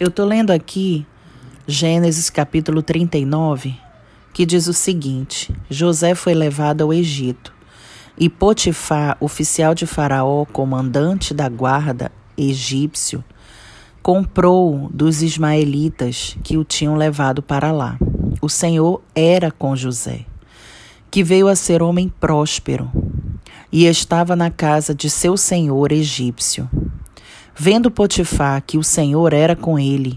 Eu tô lendo aqui Gênesis capítulo 39, que diz o seguinte: José foi levado ao Egito, e Potifar, oficial de Faraó, comandante da guarda egípcio, comprou dos ismaelitas que o tinham levado para lá. O Senhor era com José, que veio a ser homem próspero, e estava na casa de seu senhor egípcio. Vendo Potifar que o Senhor era com ele,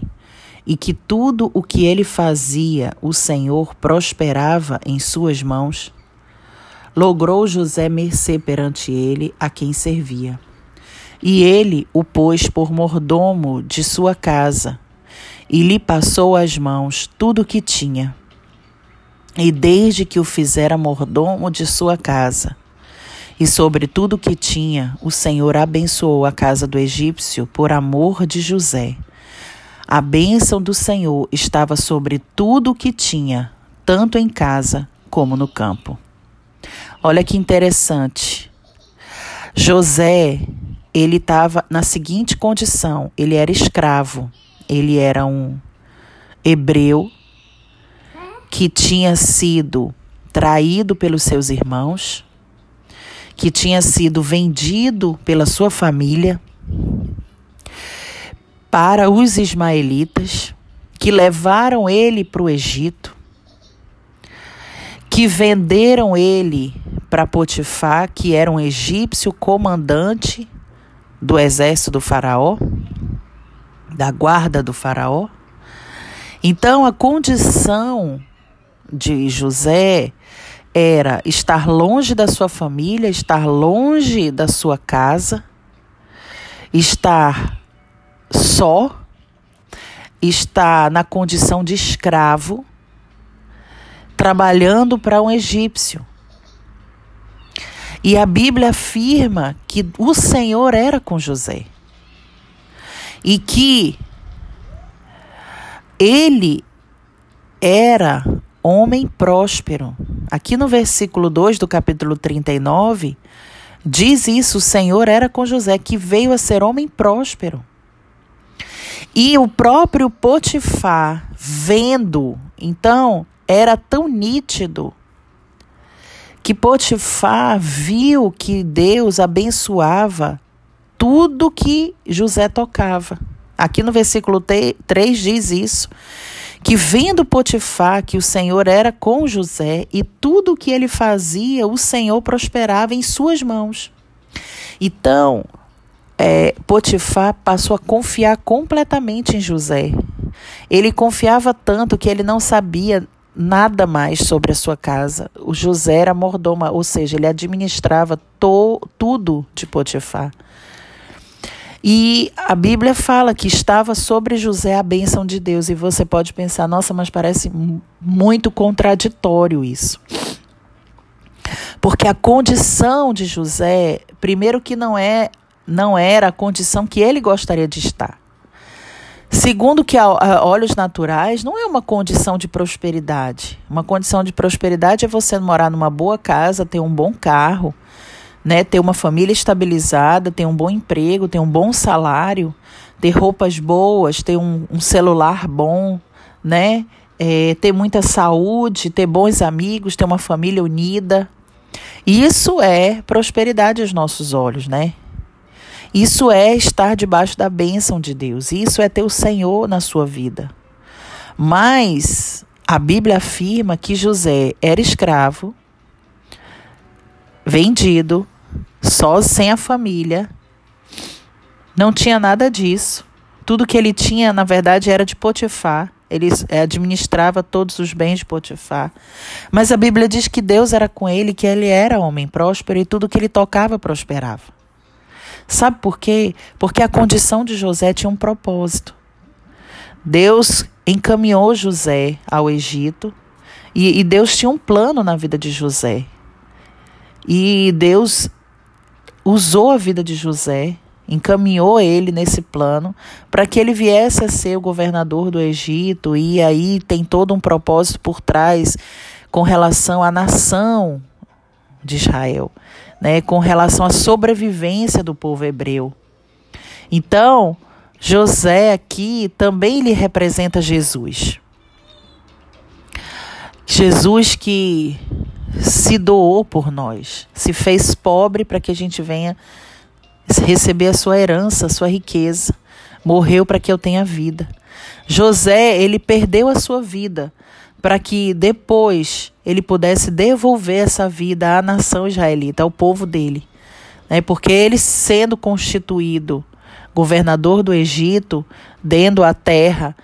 e que tudo o que ele fazia, o Senhor prosperava em suas mãos, logrou José mercê perante ele a quem servia. E ele o pôs por mordomo de sua casa, e lhe passou às mãos tudo o que tinha. E desde que o fizera mordomo de sua casa, e sobre tudo que tinha, o Senhor abençoou a casa do egípcio por amor de José. A bênção do Senhor estava sobre tudo o que tinha, tanto em casa como no campo. Olha que interessante. José, ele estava na seguinte condição: ele era escravo, ele era um hebreu que tinha sido traído pelos seus irmãos, que tinha sido vendido pela sua família para os ismaelitas, que levaram ele para o Egito, que venderam ele para Potifar, que era um egípcio comandante do exército do Faraó, da guarda do Faraó. Então, a condição de José era estar longe da sua família, estar longe da sua casa, estar só, estar na condição de escravo, trabalhando para um egípcio. E a Bíblia afirma que o Senhor era com José. E que ele era homem próspero. Aqui no versículo 2 do capítulo 39, diz isso: o Senhor era com José, que veio a ser homem próspero. E o próprio Potifar, vendo, então, era tão nítido que Potifar viu que Deus abençoava tudo que José tocava. Aqui no versículo 3 diz isso: que vendo Potifar que o Senhor era com José e tudo o que ele fazia, o Senhor prosperava em suas mãos. Então, é, Potifar passou a confiar completamente em José. Ele confiava tanto que ele não sabia nada mais sobre a sua casa. O José era mordoma, ou seja, ele administrava to, tudo de Potifar. E a Bíblia fala que estava sobre José a bênção de Deus. E você pode pensar, nossa, mas parece muito contraditório isso. Porque a condição de José, primeiro que não é não era a condição que ele gostaria de estar. Segundo que a olhos naturais, não é uma condição de prosperidade. Uma condição de prosperidade é você morar numa boa casa, ter um bom carro, né, ter uma família estabilizada, ter um bom emprego, ter um bom salário, ter roupas boas, ter um, um celular bom, né, é, ter muita saúde, ter bons amigos, ter uma família unida. Isso é prosperidade aos nossos olhos, né? Isso é estar debaixo da bênção de Deus. Isso é ter o Senhor na sua vida. Mas a Bíblia afirma que José era escravo, vendido, só sem a família. Não tinha nada disso. Tudo que ele tinha, na verdade, era de Potifar. Ele administrava todos os bens de Potifar. Mas a Bíblia diz que Deus era com ele, que ele era homem próspero e tudo que ele tocava prosperava. Sabe por quê? Porque a condição de José tinha um propósito. Deus encaminhou José ao Egito e, e Deus tinha um plano na vida de José. E Deus usou a vida de José, encaminhou ele nesse plano para que ele viesse a ser o governador do Egito e aí tem todo um propósito por trás com relação à nação de Israel né, com relação à sobrevivência do povo hebreu. Então, José aqui também lhe representa Jesus. Jesus que se doou por nós, se fez pobre para que a gente venha receber a sua herança, a sua riqueza. Morreu para que eu tenha vida. José, ele perdeu a sua vida para que depois ele pudesse devolver essa vida à nação israelita, ao povo dele. Né? Porque ele, sendo constituído governador do Egito, dentro a terra,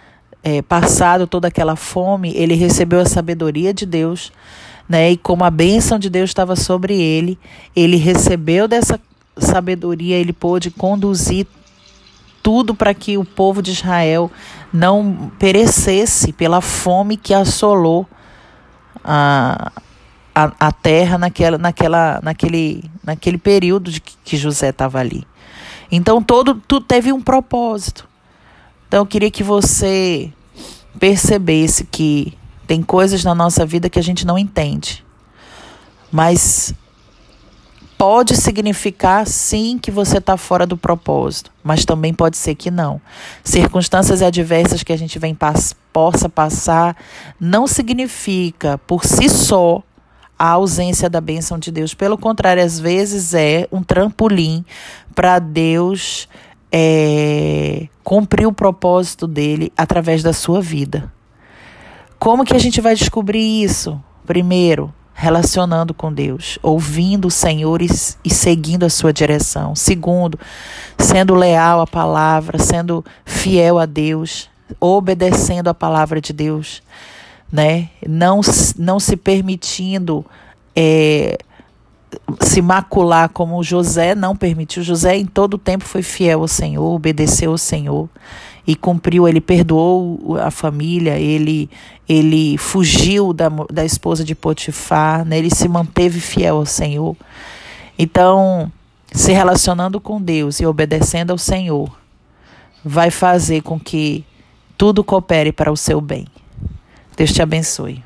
é, passado toda aquela fome, ele recebeu a sabedoria de Deus. Né? E como a bênção de Deus estava sobre ele, ele recebeu dessa sabedoria, ele pôde conduzir tudo para que o povo de Israel não perecesse pela fome que assolou a, a, a terra naquela, naquela, naquele, naquele período de que, que José estava ali. Então todo tudo teve um propósito. Então eu queria que você percebesse que tem coisas na nossa vida que a gente não entende. Mas pode significar sim que você está fora do propósito, mas também pode ser que não. Circunstâncias adversas que a gente vem pass possa passar não significa por si só a ausência da bênção de Deus. Pelo contrário, às vezes é um trampolim para Deus é, cumprir o propósito dele através da sua vida. Como que a gente vai descobrir isso? Primeiro, relacionando com Deus, ouvindo o Senhor e, e, seguindo a sua direção. Segundo, sendo leal à palavra, sendo fiel a Deus, obedecendo a palavra de Deus, né? Não, não se permitindo é, se macular como José não permitiu. José em todo o tempo foi fiel ao Senhor, obedeceu ao Senhor e cumpriu, ele perdoou a família, ele, ele fugiu da, da esposa de Potifar, né? ele se manteve fiel ao Senhor. Então, se relacionando com Deus e obedecendo ao Senhor, vai fazer com que tudo coopere para o seu bem. Deus te abençoe.